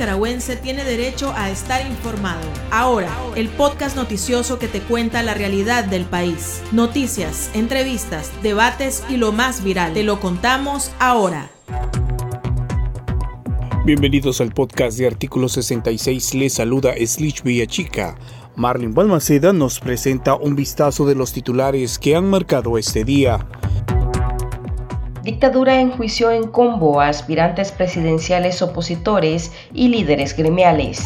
nicaragüense tiene derecho a estar informado. Ahora, el podcast noticioso que te cuenta la realidad del país. Noticias, entrevistas, debates y lo más viral. Te lo contamos ahora. Bienvenidos al podcast de Artículo 66. Les saluda Slich Villachica. Marlin Balmaceda nos presenta un vistazo de los titulares que han marcado este día. Dictadura enjuició en combo a aspirantes presidenciales opositores y líderes gremiales.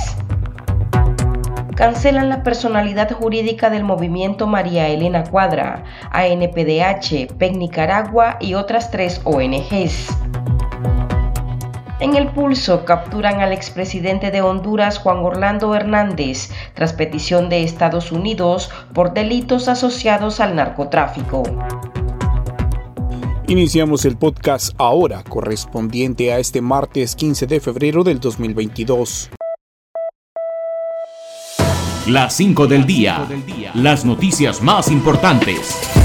Cancelan la personalidad jurídica del movimiento María Elena Cuadra, ANPDH, PEC Nicaragua y otras tres ONGs. En el pulso capturan al expresidente de Honduras Juan Orlando Hernández tras petición de Estados Unidos por delitos asociados al narcotráfico. Iniciamos el podcast ahora, correspondiente a este martes 15 de febrero del 2022. Las 5 del día. Las noticias más importantes.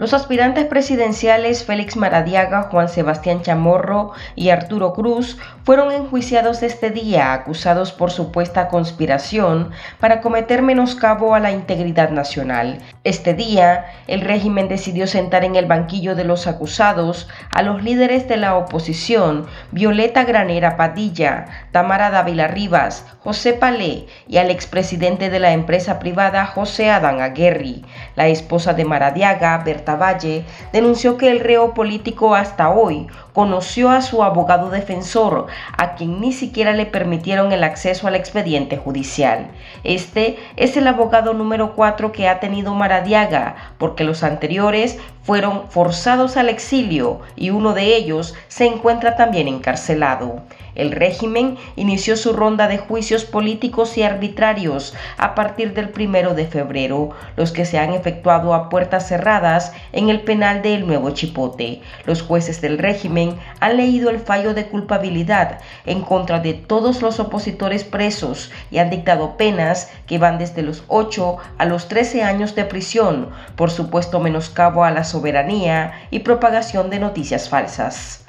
Los aspirantes presidenciales Félix Maradiaga, Juan Sebastián Chamorro y Arturo Cruz fueron enjuiciados este día acusados por supuesta conspiración para cometer menoscabo a la integridad nacional. Este día, el régimen decidió sentar en el banquillo de los acusados a los líderes de la oposición, Violeta Granera Padilla, Tamara Dávila Rivas, José Palé y al expresidente de la empresa privada José Adán Aguerri. La esposa de Maradiaga, Berta Valle, denunció que el reo político hasta hoy conoció a su abogado defensor, a quien ni siquiera le permitieron el acceso al expediente judicial. Este es el abogado número 4 que ha tenido Maradiaga, porque los anteriores fueron forzados al exilio y uno de ellos se encuentra también encarcelado. El régimen inició su ronda de juicios políticos y arbitrarios a partir del primero de febrero, los que se han efectuado a puertas cerradas en el penal del Nuevo Chipote. Los jueces del régimen han leído el fallo de culpabilidad en contra de todos los opositores presos y han dictado penas que van desde los 8 a los 13 años de prisión por supuesto menoscabo a la soberanía y propagación de noticias falsas.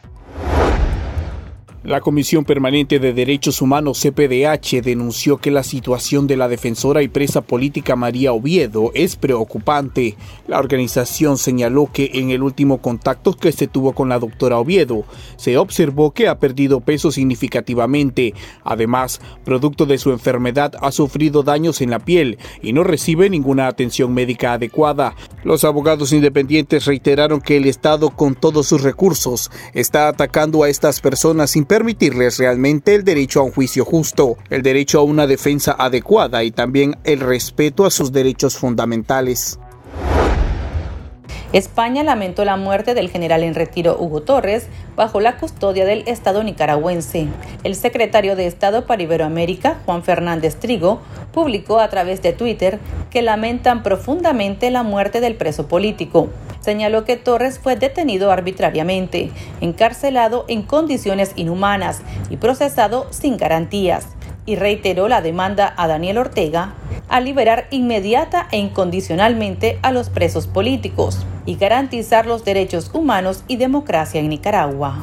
La Comisión Permanente de Derechos Humanos CPDH denunció que la situación de la defensora y presa política María Oviedo es preocupante. La organización señaló que en el último contacto que se tuvo con la doctora Oviedo se observó que ha perdido peso significativamente. Además, producto de su enfermedad ha sufrido daños en la piel y no recibe ninguna atención médica adecuada. Los abogados independientes reiteraron que el Estado con todos sus recursos está atacando a estas personas sin permitirles realmente el derecho a un juicio justo, el derecho a una defensa adecuada y también el respeto a sus derechos fundamentales. España lamentó la muerte del general en retiro Hugo Torres bajo la custodia del Estado nicaragüense. El secretario de Estado para Iberoamérica, Juan Fernández Trigo, publicó a través de Twitter que lamentan profundamente la muerte del preso político. Señaló que Torres fue detenido arbitrariamente, encarcelado en condiciones inhumanas y procesado sin garantías y reiteró la demanda a Daniel Ortega a liberar inmediata e incondicionalmente a los presos políticos y garantizar los derechos humanos y democracia en Nicaragua.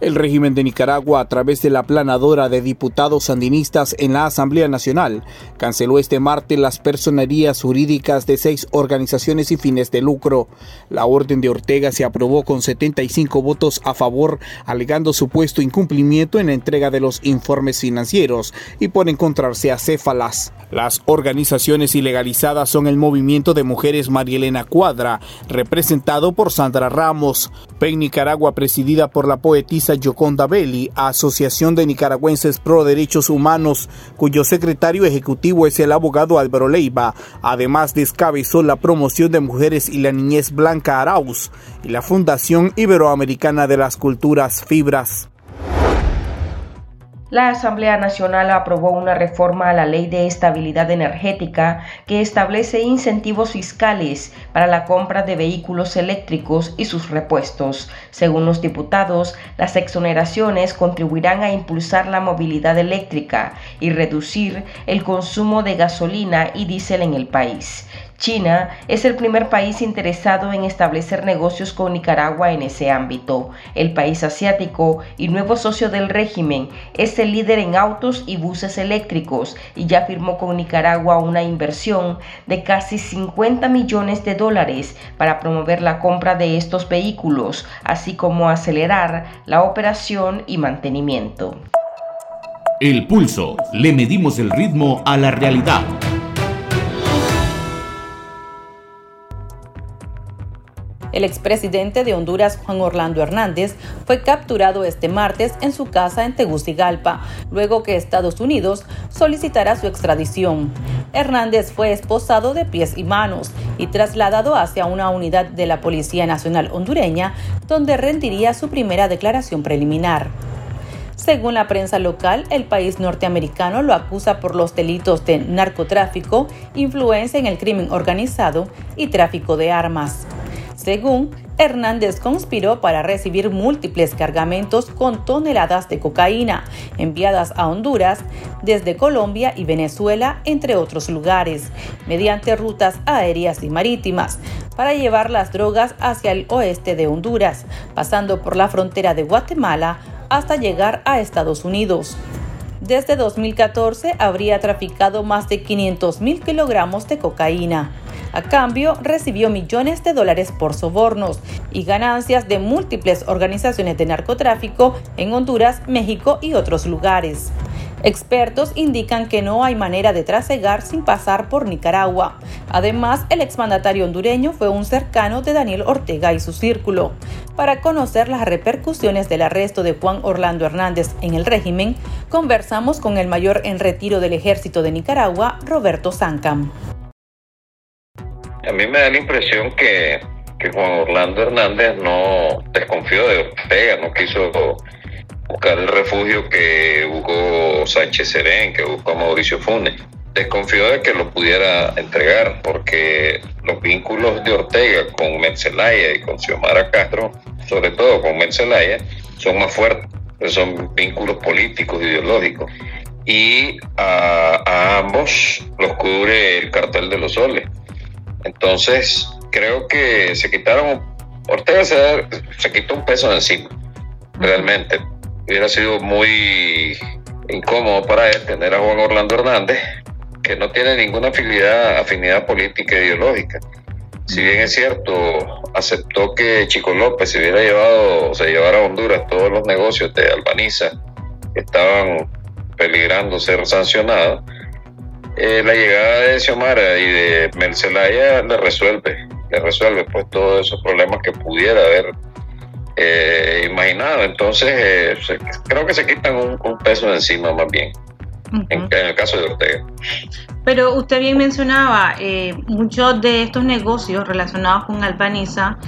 El régimen de Nicaragua, a través de la planadora de diputados sandinistas en la Asamblea Nacional, canceló este martes las personerías jurídicas de seis organizaciones y fines de lucro. La orden de Ortega se aprobó con 75 votos a favor, alegando supuesto incumplimiento en la entrega de los informes financieros y por encontrarse acéfalas. Las organizaciones ilegalizadas son el Movimiento de Mujeres Marielena Cuadra, representado por Sandra Ramos, PEN Nicaragua presidida por la poetisa Yoconda Belli, Asociación de Nicaragüenses Pro Derechos Humanos, cuyo secretario ejecutivo es el abogado Álvaro Leiva. Además, descabezó la promoción de mujeres y la niñez Blanca Arauz y la Fundación Iberoamericana de las Culturas Fibras la Asamblea Nacional aprobó una reforma a la Ley de Estabilidad Energética que establece incentivos fiscales para la compra de vehículos eléctricos y sus repuestos. Según los diputados, las exoneraciones contribuirán a impulsar la movilidad eléctrica y reducir el consumo de gasolina y diésel en el país. China es el primer país interesado en establecer negocios con Nicaragua en ese ámbito. El país asiático y nuevo socio del régimen es el líder en autos y buses eléctricos y ya firmó con Nicaragua una inversión de casi 50 millones de dólares para promover la compra de estos vehículos, así como acelerar la operación y mantenimiento. El pulso. Le medimos el ritmo a la realidad. El expresidente de Honduras, Juan Orlando Hernández, fue capturado este martes en su casa en Tegucigalpa, luego que Estados Unidos solicitará su extradición. Hernández fue esposado de pies y manos y trasladado hacia una unidad de la Policía Nacional hondureña, donde rendiría su primera declaración preliminar. Según la prensa local, el país norteamericano lo acusa por los delitos de narcotráfico, influencia en el crimen organizado y tráfico de armas. Según Hernández conspiró para recibir múltiples cargamentos con toneladas de cocaína enviadas a Honduras desde Colombia y Venezuela, entre otros lugares, mediante rutas aéreas y marítimas, para llevar las drogas hacia el oeste de Honduras, pasando por la frontera de Guatemala hasta llegar a Estados Unidos. Desde 2014 habría traficado más de 500 mil kilogramos de cocaína. A cambio, recibió millones de dólares por sobornos y ganancias de múltiples organizaciones de narcotráfico en Honduras, México y otros lugares. Expertos indican que no hay manera de trasegar sin pasar por Nicaragua. Además, el exmandatario hondureño fue un cercano de Daniel Ortega y su círculo. Para conocer las repercusiones del arresto de Juan Orlando Hernández en el régimen, conversamos con el mayor en retiro del ejército de Nicaragua, Roberto Zancam. A mí me da la impresión que, Juan Orlando Hernández no desconfió de Ortega, no quiso buscar el refugio que buscó Sánchez Serén, que buscó Mauricio Funes. Desconfió de que lo pudiera entregar porque los vínculos de Ortega con Mercelaya y con Xiomara Castro, sobre todo con Mercelaya, son más fuertes, son vínculos políticos, ideológicos. Y a, a ambos los cubre el cartel de los soles. Entonces, creo que se quitaron, Ortega se, se quitó un peso de encima, realmente. Hubiera sido muy incómodo para él tener a Juan Orlando Hernández, que no tiene ninguna afinidad, afinidad política e ideológica. Si bien es cierto, aceptó que Chico López se hubiera llevado, se llevara a Honduras todos los negocios de Albaniza que estaban peligrando ser sancionados, eh, la llegada de Xiomara y de Mercelaya le resuelve, le resuelve pues todos esos problemas que pudiera haber eh, imaginado. Entonces, eh, creo que se quitan un, peso de encima más bien, en, el caso de Ortega. Pero usted bien mencionaba, muchos de estos negocios relacionados con Albaniza,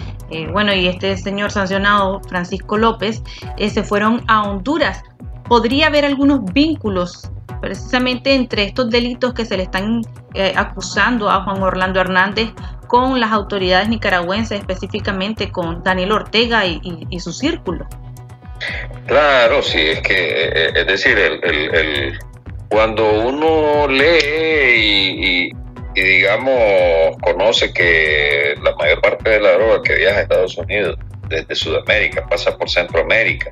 bueno, y este señor sancionado, Francisco López, se fueron a Honduras. ¿Podría haber algunos vínculos precisamente entre estos delitos que se le están eh, acusando a Juan Orlando Hernández con las autoridades nicaragüenses, específicamente con Daniel Ortega y, su círculo. Claro, sí, es que, eh, es decir, el, cuando uno lee y, digamos, conoce que la mayor parte de la droga que viaja a Estados Unidos desde Sudamérica pasa por Centroamérica,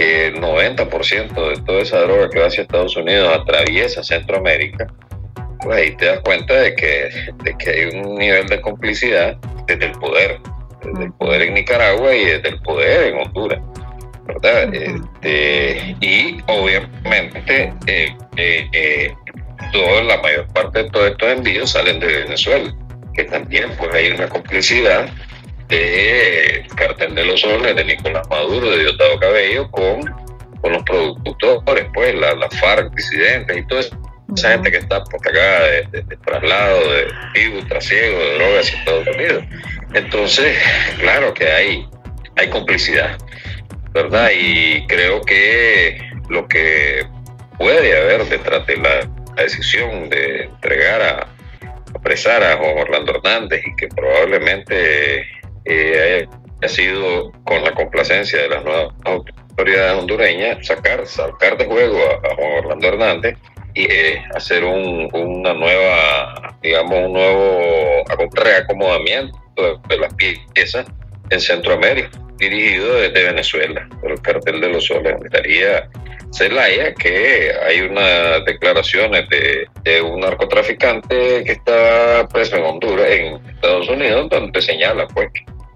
que el 90% de toda esa droga que va hacia Estados Unidos atraviesa Centroamérica, pues ahí te das cuenta de que, de que hay un nivel de complicidad desde el poder, desde el poder en Nicaragua y desde el poder en Honduras. ¿verdad? Este, y obviamente eh, eh, eh, toda la mayor parte de todos estos envíos salen de Venezuela, que también pues hay una complicidad de Cartel de los Soles, de Nicolás Maduro, de Diosdado Cabello, con, con los productores, pues, la, la FARC, disidentes y toda esa gente que está por acá de, traslado, de vivo, trasiego, de drogas hacia Estados Unidos. Entonces, claro que hay, hay complicidad, ¿verdad? Y creo que lo que puede haber detrás de la, decisión de entregar a apresar a Juan Orlando Hernández y que probablemente eh, ha sido con la complacencia de las nuevas autoridades hondureñas sacar, sacar de juego a, Juan Orlando Hernández y eh, hacer una nueva digamos, un nuevo reacomodamiento de las piezas en Centroamérica, dirigido desde Venezuela, por el cartel de los soles. Estaría Celaya que hay unas declaraciones de, un narcotraficante que está preso en Honduras, en Estados Unidos, donde señala pues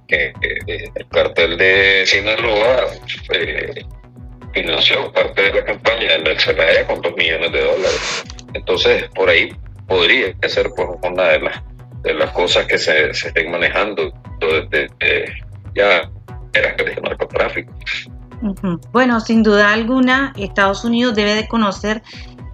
que, el cartel de Sinaloa eh, financió parte de la campaña de Celaya con dos millones de dólares. Entonces, por ahí podría ser pues, una de las, de las cosas que se, se estén manejando desde, ya el. Bueno, sin duda alguna, Estados Unidos debe de conocer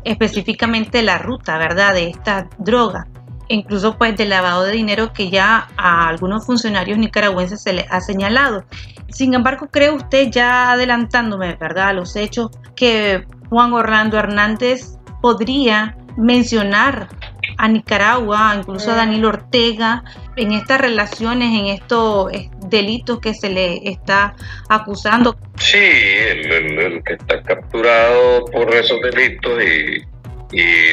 específicamente la ruta, ¿verdad?, de esta droga, incluso pues del lavado de dinero que ya a algunos funcionarios nicaragüenses se les ha señalado. Sin embargo, ¿cree usted, ya adelantándome, ¿verdad?, a los hechos, que Juan Orlando Hernández podría mencionar a Nicaragua, incluso a Daniel Ortega, en estas relaciones, en estos eh, delitos que se le está acusando. Sí, el, que está capturado por esos delitos y,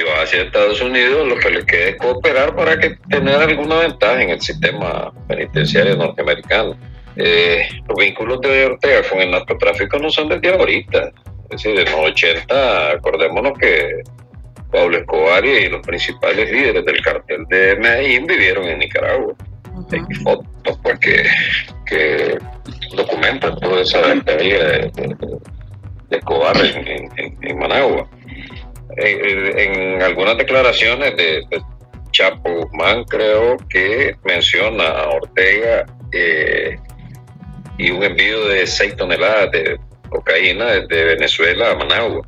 va hacia Estados Unidos, lo que le queda es cooperar para que tener alguna ventaja en el sistema penitenciario norteamericano. Eh, los vínculos de Ortega con el narcotráfico no son desde ahorita. Es decir, en los 80, acordémonos que Pablo Escobar y los principales líderes del cartel de Medellín vivieron en Nicaragua. Hay fotos pues, que, documentan toda esa estadía de, Escobar en, Managua. En, algunas declaraciones de, Chapo Guzmán creo que menciona a Ortega eh, y un envío de 6 toneladas de cocaína desde Venezuela a Managua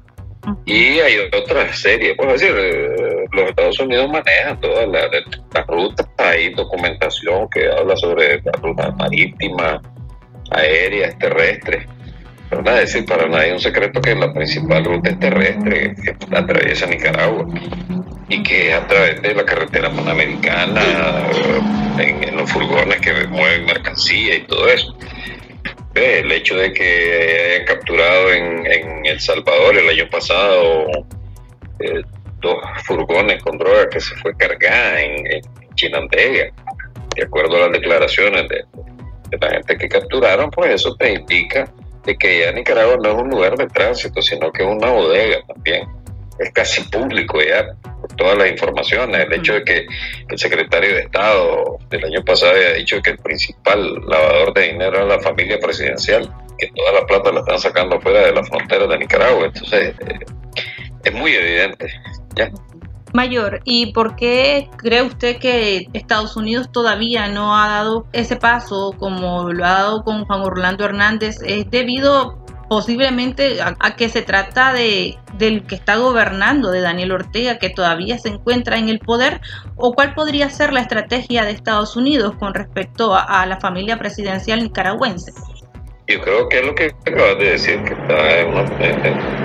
y hay otras series, por decir, eh, los Estados Unidos manejan todas las la rutas, hay documentación que habla sobre las rutas marítimas, aéreas, terrestres. Pero nada, es decir, para nadie es un secreto que la principal ruta es terrestre, que atraviesa Nicaragua y que es a través de la carretera panamericana, en, en los furgones que mueven mercancía y todo eso el hecho de que hayan capturado en, El Salvador el año pasado eh, dos furgones con droga que se fue cargada en, en Chinandega, de acuerdo a las declaraciones de, la gente que capturaron, pues eso te indica de que ya Nicaragua no es un lugar de tránsito, sino que es una bodega también. Es casi público ya, todas las informaciones. El hecho de que el secretario de Estado del año pasado había dicho que el principal lavador de dinero era la familia presidencial, que toda la plata la están sacando fuera de la frontera de Nicaragua. Entonces, eh, es muy evidente. ¿ya? Mayor, ¿y por qué cree usted que Estados Unidos todavía no ha dado ese paso como lo ha dado con Juan Orlando Hernández? ¿Es debido posiblemente a, que se trata de del que está gobernando, de Daniel Ortega, que todavía se encuentra en el poder, o cuál podría ser la estrategia de Estados Unidos con respecto a, la familia presidencial nicaragüense. Yo creo que es lo que acabas de decir, que está en una,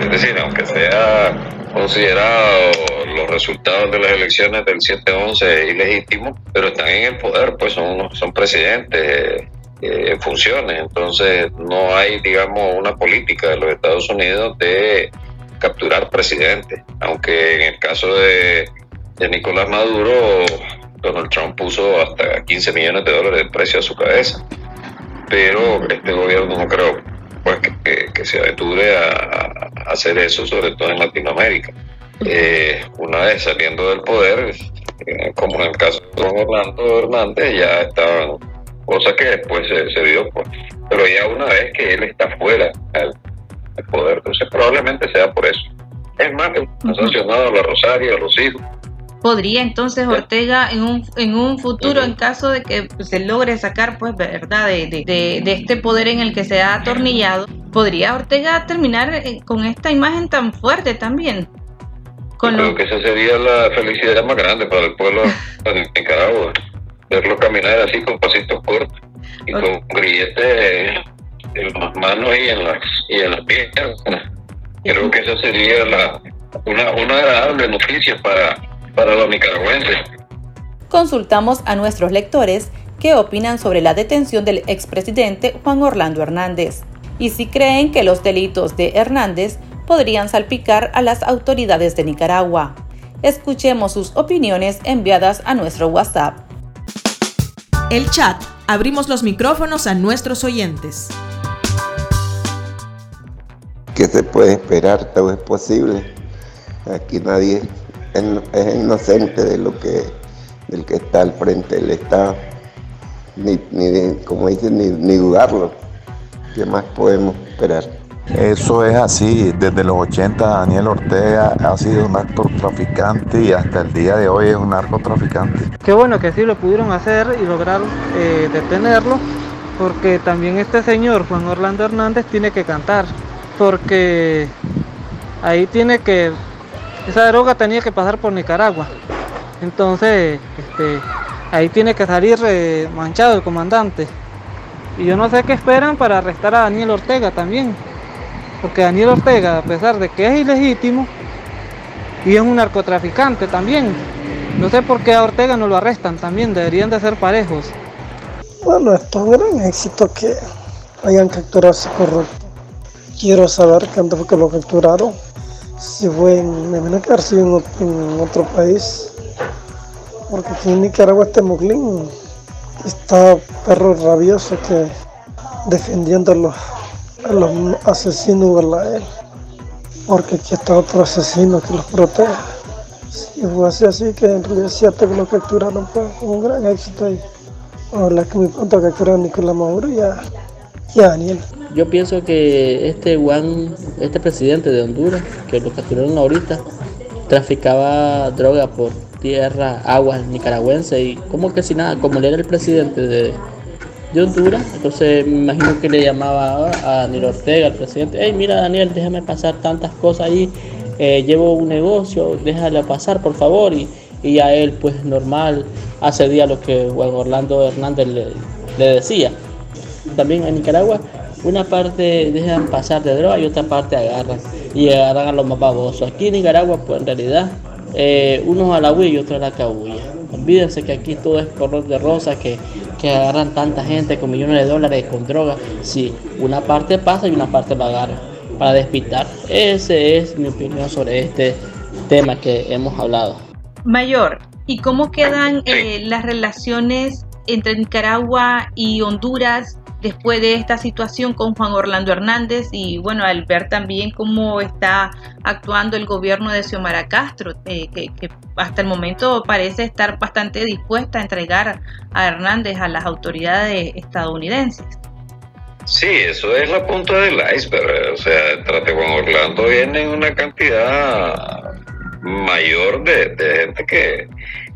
es decir, aunque sea considerado los resultados de las elecciones del 7-11 ilegítimos, pero están en el poder, pues son, son presidentes eh, funciones. Entonces no hay, digamos, una política de los Estados Unidos de capturar presidentes, aunque en el caso de, Nicolás Maduro, Donald Trump puso hasta 15 millones de dólares de precio a su cabeza. Pero este gobierno no creo pues, que, se aventure a, hacer eso, sobre todo en Latinoamérica. Eh, una vez saliendo del poder, eh, como en el caso de Don Orlando Hernández, ya estaban cosa que después se, dio, pues. pero ya una vez que él está fuera del, poder, entonces probablemente sea por eso. Es más, ha sancionado a la Rosario, a los hijos. ¿Podría entonces Ortega en un, en un futuro, en caso de que se logre sacar, pues, verdad, de, de, de, este poder en el que se ha atornillado, podría Ortega terminar eh, con esta imagen tan fuerte también? Con creo que esa sería la felicidad más grande para el pueblo de Nicaragua verlo caminar así con pasitos cortos y con grilletes en las manos y en las, y en las piernas. Creo que esa sería la, una, una agradable noticia para, para los nicaragüenses. Consultamos a nuestros lectores qué opinan sobre la detención del expresidente Juan Orlando Hernández y si creen que los delitos de Hernández podrían salpicar a las autoridades de Nicaragua. Escuchemos sus opiniones enviadas a nuestro WhatsApp. El chat. Abrimos los micrófonos a nuestros oyentes. ¿Qué se puede esperar? Todo es posible. Aquí nadie es inocente de lo que del que está al frente del Estado. Ni, ni como dicen, ni, ni dudarlo. ¿Qué más podemos esperar? Eso es así, desde los 80 Daniel Ortega ha sido un narcotraficante y hasta el día de hoy es un narcotraficante. Qué bueno que sí lo pudieron hacer y lograr eh, detenerlo, porque también este señor Juan Orlando Hernández tiene que cantar, porque ahí tiene que, esa droga tenía que pasar por Nicaragua, entonces este, ahí tiene que salir eh, manchado el comandante. Y yo no sé qué esperan para arrestar a Daniel Ortega también. Porque Daniel Ortega, a pesar de que es ilegítimo, y es un narcotraficante también, no sé por qué a Ortega no lo arrestan también, deberían de ser parejos. Bueno, es un gran éxito que hayan capturado a ese corrupto. Quiero saber cuándo fue que lo capturaron. Si fue en, me imagino que en, en otro país. Porque aquí en Nicaragua este Muglín está perro rabioso que defendiendo a los a los asesinos él porque aquí está otro asesino que los protege. Si fue así, así que en realidad cierto que lo capturaron, pues un gran éxito ahí. Ojalá que muy pronto capturaron a Nicolás Maduro y a, Daniel. Yo pienso que este Juan, este presidente de Honduras, que lo capturaron ahorita, traficaba droga por tierra, agua nicaragüense y como que si nada, como él era el presidente de, de Honduras. Entonces me imagino que le llamaba a Daniel Ortega, al presidente, hey mira Daniel, déjame pasar tantas cosas ahí, eh, llevo un negocio, déjale pasar por favor. Y, y a él pues normal accedía a lo que Juan Orlando Hernández le, decía. También en Nicaragua una parte dejan pasar de droga y otra parte agarran y agarran a los más babosos. Aquí en Nicaragua pues en realidad eh, unos a la huilla y otros a la cabulla. Olvídense que aquí todo es color de rosa, que, que agarran tanta gente con millones de dólares con drogas. Sí, una parte pasa y una parte la agarra para despistar. Esa es mi opinión sobre este tema que hemos hablado. Mayor, ¿y cómo quedan eh, las relaciones entre Nicaragua y Honduras después de esta situación con Juan Orlando Hernández y bueno, al ver también cómo está actuando el gobierno de Xiomara Castro, eh, que, hasta el momento parece estar bastante dispuesta a entregar a Hernández a las autoridades estadounidenses. Sí, eso es la punta del iceberg. O sea, tras de Juan Orlando viene una cantidad mayor de, gente que,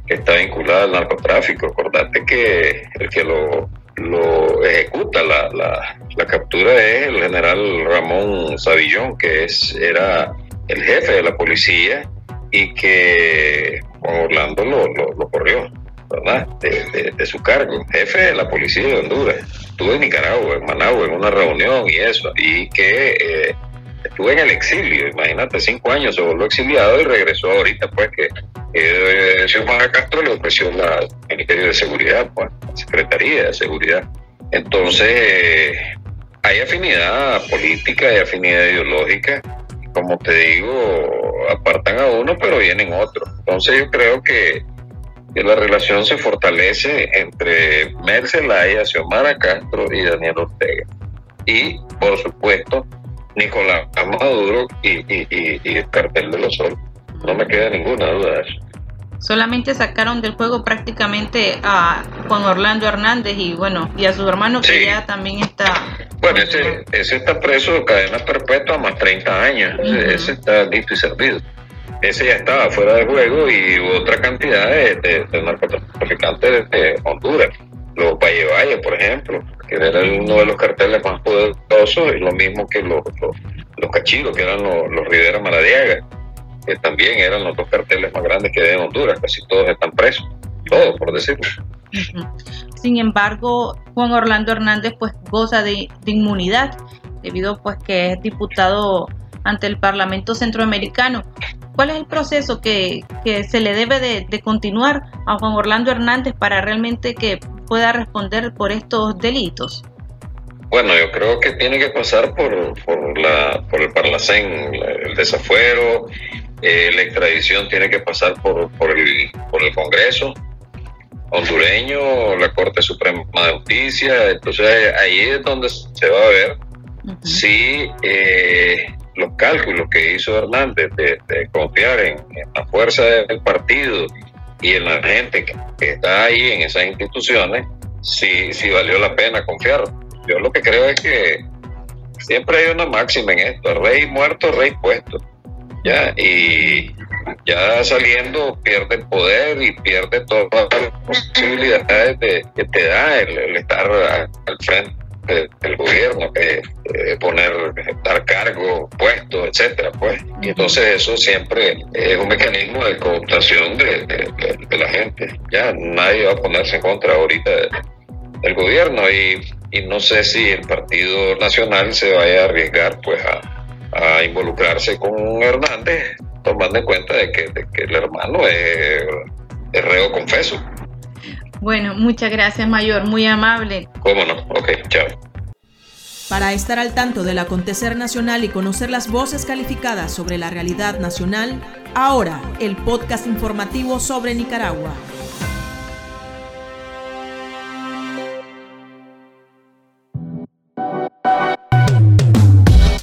que, está vinculada al narcotráfico. Acordate que el que lo lo ejecuta la, la, captura es el general Ramón Savillón, que es, era el jefe de la policía y que Juan Orlando lo, lo, corrió, ¿verdad? De, su cargo, jefe de la policía de Honduras. Estuvo en Nicaragua, en Managua, en una reunión y eso, y que eh, estuvo en el exilio, imagínate, cinco años se volvió exiliado y regresó ahorita, pues que eh, Castro le ofreció la, el Ministerio de Seguridad, pues, Secretaría de Seguridad. Entonces, hay afinidad política, hay afinidad ideológica, como te digo, apartan a uno, pero vienen otros. Entonces, yo creo que, la relación se fortalece entre Merced Laya, Xiomara Castro y Daniel Ortega. Y, por supuesto, Nicolás Maduro y, y, y, el cartel de los solos. No me queda ninguna duda de eso. Solamente sacaron del juego prácticamente a Juan Orlando Hernández y bueno, y a su hermano que ya también está. Bueno, ese, ese está preso de cadena perpetua más 30 años. ese, está listo y servido. Ese ya estaba fuera de juego y otra cantidad de, narcotraficantes de Honduras. Los Valle Valle, por ejemplo, que era uno de los carteles más poderosos, y lo mismo que los, los, cachilos, que eran los, los Rivera Maradiaga que también eran los dos carteles más grandes que hay en Honduras, casi todos están presos, todos por decirlo. Sin embargo, Juan Orlando Hernández pues goza de, inmunidad debido pues que es diputado ante el Parlamento Centroamericano. ¿Cuál es el proceso que, se le debe de, continuar a Juan Orlando Hernández para realmente que pueda responder por estos delitos? Bueno, yo creo que tiene que pasar por, por, la, por el Parlacén, el desafuero, eh, la extradición tiene que pasar por, por, el, por el Congreso hondureño, la Corte Suprema de Justicia, entonces ahí es donde se va a ver si eh, los cálculos que hizo Hernández de, confiar en, la fuerza del partido y en la gente que, está ahí en esas instituciones, si, si valió la pena confiar. Yo lo que creo es que siempre hay una máxima en esto, rey muerto, rey puesto. ¿Ya? Y ya saliendo pierde el poder y pierde todas las posibilidades de, que te da el, estar al frente del gobierno, que poner, dar cargo, puesto, etcétera, pues. Y entonces eso siempre es un mecanismo de cooptación de, la gente. Ya nadie va a ponerse en contra ahorita del gobierno y, y no sé si el Partido Nacional se vaya a arriesgar pues a, a involucrarse con Hernández, tomando en cuenta de que, el hermano es, es, reo confeso. Bueno, muchas gracias, Mayor, muy amable. ¿Cómo no? Ok, chao. Para estar al tanto del acontecer nacional y conocer las voces calificadas sobre la realidad nacional, ahora el podcast informativo sobre Nicaragua.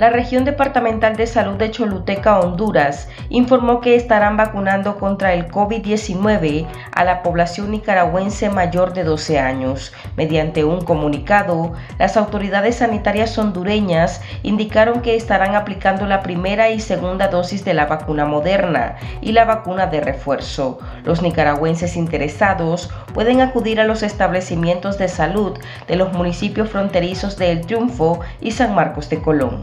La región departamental de salud de Choluteca, Honduras, informó que estarán vacunando contra el COVID-19 a la población nicaragüense mayor de 12 años. Mediante un comunicado, las autoridades sanitarias hondureñas indicaron que estarán aplicando la primera y segunda dosis de la vacuna moderna y la vacuna de refuerzo. Los nicaragüenses interesados pueden acudir a los establecimientos de salud de los municipios fronterizos de El Triunfo y San Marcos de Colón.